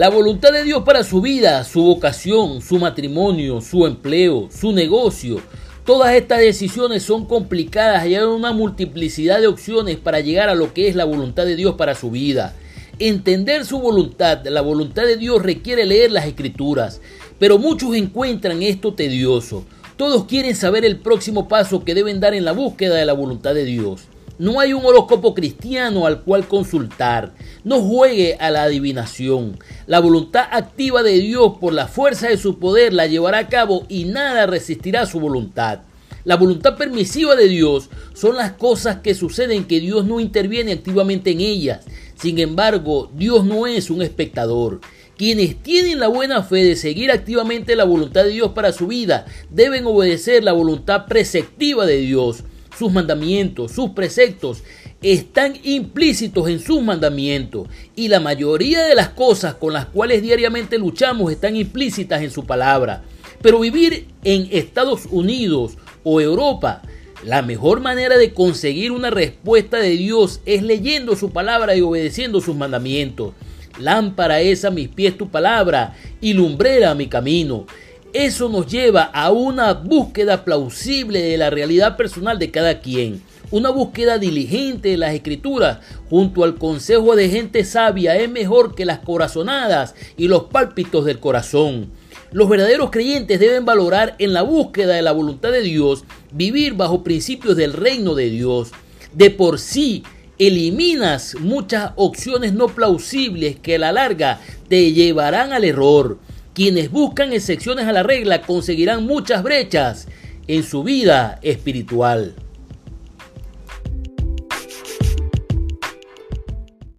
La voluntad de Dios para su vida, su vocación, su matrimonio, su empleo, su negocio. Todas estas decisiones son complicadas y hay una multiplicidad de opciones para llegar a lo que es la voluntad de Dios para su vida. Entender su voluntad, la voluntad de Dios requiere leer las escrituras, pero muchos encuentran esto tedioso. Todos quieren saber el próximo paso que deben dar en la búsqueda de la voluntad de Dios. No hay un horóscopo cristiano al cual consultar. No juegue a la adivinación. La voluntad activa de Dios por la fuerza de su poder la llevará a cabo y nada resistirá su voluntad. La voluntad permisiva de Dios son las cosas que suceden que Dios no interviene activamente en ellas. Sin embargo, Dios no es un espectador. Quienes tienen la buena fe de seguir activamente la voluntad de Dios para su vida deben obedecer la voluntad preceptiva de Dios sus mandamientos, sus preceptos, están implícitos en sus mandamientos y la mayoría de las cosas con las cuales diariamente luchamos están implícitas en su palabra. Pero vivir en Estados Unidos o Europa, la mejor manera de conseguir una respuesta de Dios es leyendo su palabra y obedeciendo sus mandamientos. Lámpara es a mis pies tu palabra y lumbrera mi camino. Eso nos lleva a una búsqueda plausible de la realidad personal de cada quien. Una búsqueda diligente de las escrituras junto al consejo de gente sabia es mejor que las corazonadas y los pálpitos del corazón. Los verdaderos creyentes deben valorar en la búsqueda de la voluntad de Dios, vivir bajo principios del reino de Dios. De por sí, eliminas muchas opciones no plausibles que a la larga te llevarán al error. Quienes buscan excepciones a la regla conseguirán muchas brechas en su vida espiritual.